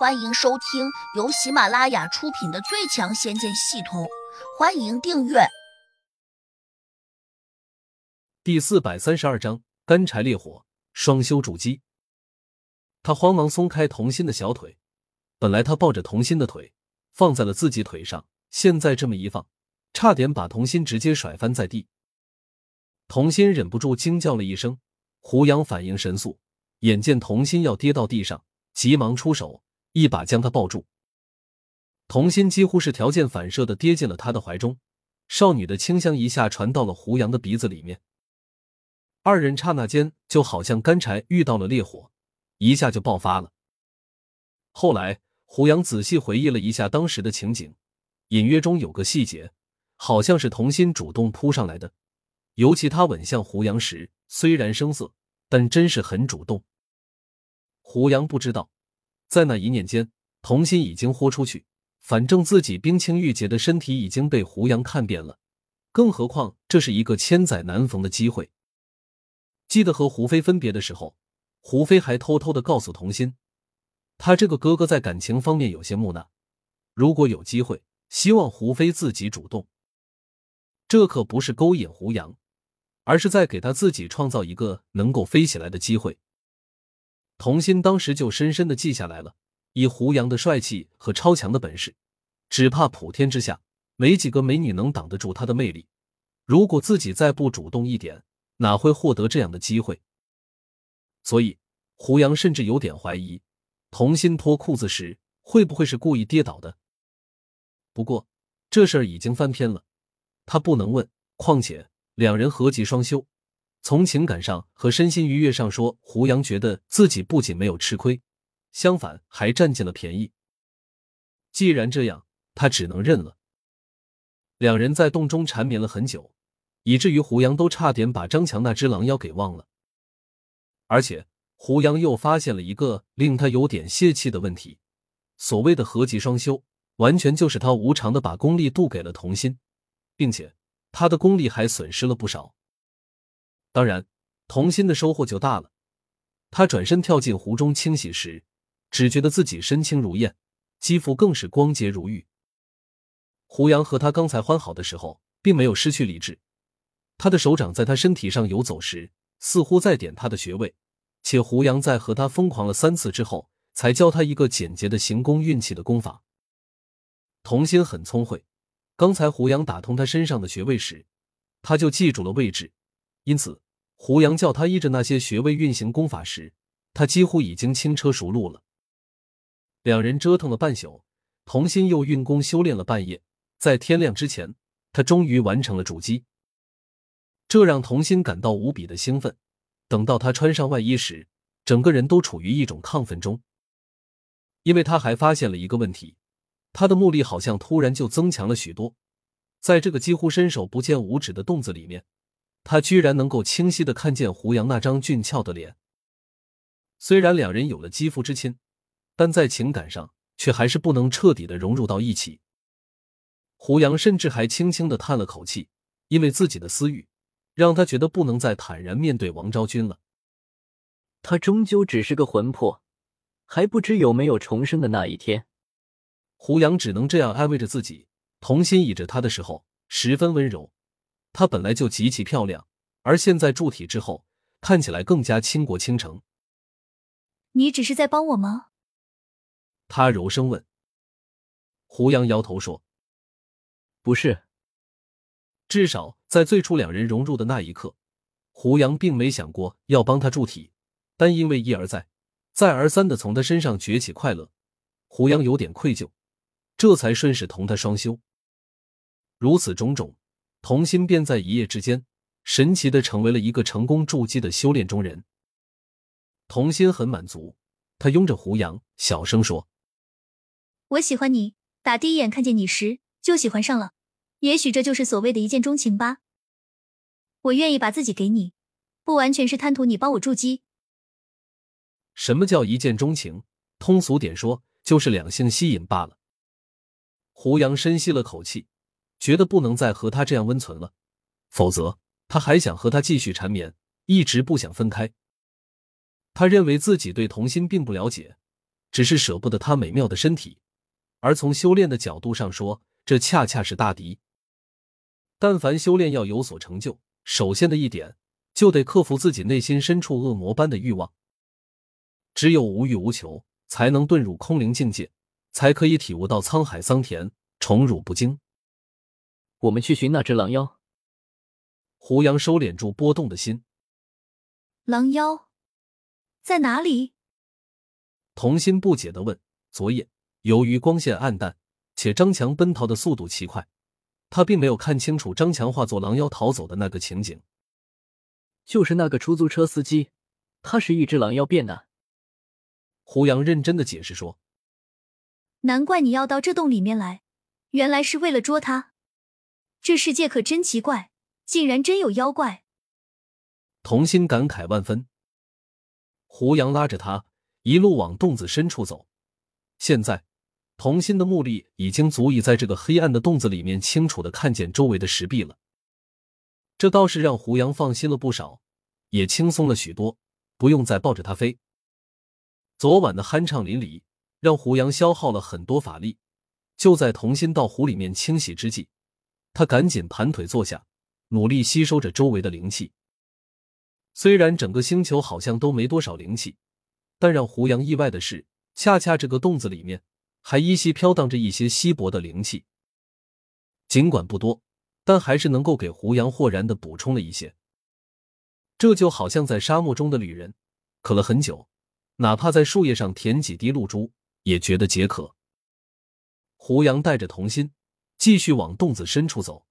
欢迎收听由喜马拉雅出品的《最强仙剑系统》，欢迎订阅。第四百三十二章：干柴烈火，双修主机。他慌忙松开童心的小腿，本来他抱着童心的腿放在了自己腿上，现在这么一放，差点把童心直接甩翻在地。童心忍不住惊叫了一声，胡杨反应神速，眼见童心要跌到地上，急忙出手。一把将他抱住，童心几乎是条件反射的跌进了他的怀中，少女的清香一下传到了胡杨的鼻子里面，二人刹那间就好像干柴遇到了烈火，一下就爆发了。后来胡杨仔细回忆了一下当时的情景，隐约中有个细节，好像是童心主动扑上来的，尤其他吻向胡杨时，虽然生涩，但真是很主动。胡杨不知道。在那一念间，童心已经豁出去。反正自己冰清玉洁的身体已经被胡杨看遍了，更何况这是一个千载难逢的机会。记得和胡飞分别的时候，胡飞还偷偷的告诉童心，他这个哥哥在感情方面有些木讷，如果有机会，希望胡飞自己主动。这可不是勾引胡杨，而是在给他自己创造一个能够飞起来的机会。童心当时就深深的记下来了。以胡杨的帅气和超强的本事，只怕普天之下没几个美女能挡得住他的魅力。如果自己再不主动一点，哪会获得这样的机会？所以胡杨甚至有点怀疑，童心脱裤子时会不会是故意跌倒的。不过这事儿已经翻篇了，他不能问。况且两人合集双修。从情感上和身心愉悦上说，胡杨觉得自己不仅没有吃亏，相反还占尽了便宜。既然这样，他只能认了。两人在洞中缠绵了很久，以至于胡杨都差点把张强那只狼妖给忘了。而且胡杨又发现了一个令他有点泄气的问题：所谓的合集双修，完全就是他无偿的把功力渡给了童心，并且他的功力还损失了不少。当然，童心的收获就大了。他转身跳进湖中清洗时，只觉得自己身轻如燕，肌肤更是光洁如玉。胡杨和他刚才欢好的时候，并没有失去理智。他的手掌在他身体上游走时，似乎在点他的穴位。且胡杨在和他疯狂了三次之后，才教他一个简洁的行功运气的功法。童心很聪慧，刚才胡杨打通他身上的穴位时，他就记住了位置。因此，胡杨叫他依着那些穴位运行功法时，他几乎已经轻车熟路了。两人折腾了半宿，童心又运功修炼了半夜，在天亮之前，他终于完成了主击。这让童心感到无比的兴奋。等到他穿上外衣时，整个人都处于一种亢奋中，因为他还发现了一个问题：他的目力好像突然就增强了许多。在这个几乎伸手不见五指的洞子里面。他居然能够清晰的看见胡杨那张俊俏的脸。虽然两人有了肌肤之亲，但在情感上却还是不能彻底的融入到一起。胡杨甚至还轻轻的叹了口气，因为自己的私欲让他觉得不能再坦然面对王昭君了。他终究只是个魂魄，还不知有没有重生的那一天。胡杨只能这样安慰着自己。童心倚着他的时候，十分温柔。她本来就极其漂亮，而现在铸体之后，看起来更加倾国倾城。你只是在帮我吗？他柔声问。胡杨摇头说：“不是。”至少在最初两人融入的那一刻，胡杨并没想过要帮他铸体，但因为一而再、再而三的从他身上崛起快乐，胡杨有点愧疚，这才顺势同他双修。如此种种。童心便在一夜之间，神奇的成为了一个成功筑基的修炼中人。童心很满足，他拥着胡杨，小声说：“我喜欢你，打第一眼看见你时就喜欢上了。也许这就是所谓的一见钟情吧。我愿意把自己给你，不完全是贪图你帮我筑基。什么叫一见钟情？通俗点说，就是两性吸引罢了。”胡杨深吸了口气。觉得不能再和他这样温存了，否则他还想和他继续缠绵，一直不想分开。他认为自己对童心并不了解，只是舍不得他美妙的身体；而从修炼的角度上说，这恰恰是大敌。但凡修炼要有所成就，首先的一点就得克服自己内心深处恶魔般的欲望。只有无欲无求，才能遁入空灵境界，才可以体悟到沧海桑田，宠辱不惊。我们去寻那只狼妖。胡杨收敛住波动的心。狼妖在哪里？童心不解的问。昨夜由于光线暗淡，且张强奔逃的速度奇快，他并没有看清楚张强化作狼妖逃走的那个情景。就是那个出租车司机，他是一只狼妖变的。胡杨认真的解释说：“难怪你要到这洞里面来，原来是为了捉他。这世界可真奇怪，竟然真有妖怪。”童心感慨万分。胡杨拉着他一路往洞子深处走。现在，童心的目力已经足以在这个黑暗的洞子里面清楚的看见周围的石壁了。这倒是让胡杨放心了不少，也轻松了许多，不用再抱着他飞。昨晚的酣畅淋漓让胡杨消耗了很多法力，就在童心到湖里面清洗之际，他赶紧盘腿坐下，努力吸收着周围的灵气。虽然整个星球好像都没多少灵气，但让胡杨意外的是，恰恰这个洞子里面还依稀飘荡着一些稀薄的灵气。尽管不多，但还是能够给胡杨豁然的补充了一些。这就好像在沙漠中的旅人，渴了很久。哪怕在树叶上舔几滴露珠，也觉得解渴。胡杨带着童心继续往洞子深处走。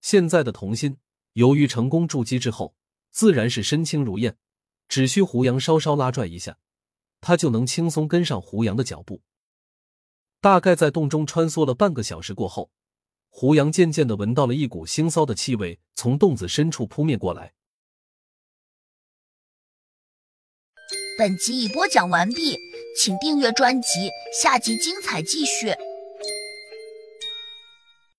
现在的童心，由于成功筑基之后，自然是身轻如燕，只需胡杨稍稍拉拽一下，他就能轻松跟上胡杨的脚步。大概在洞中穿梭了半个小时过后，胡杨渐渐的闻到了一股腥臊的气味从洞子深处扑面过来。本集已播讲完毕，请订阅专辑，下集精彩继续。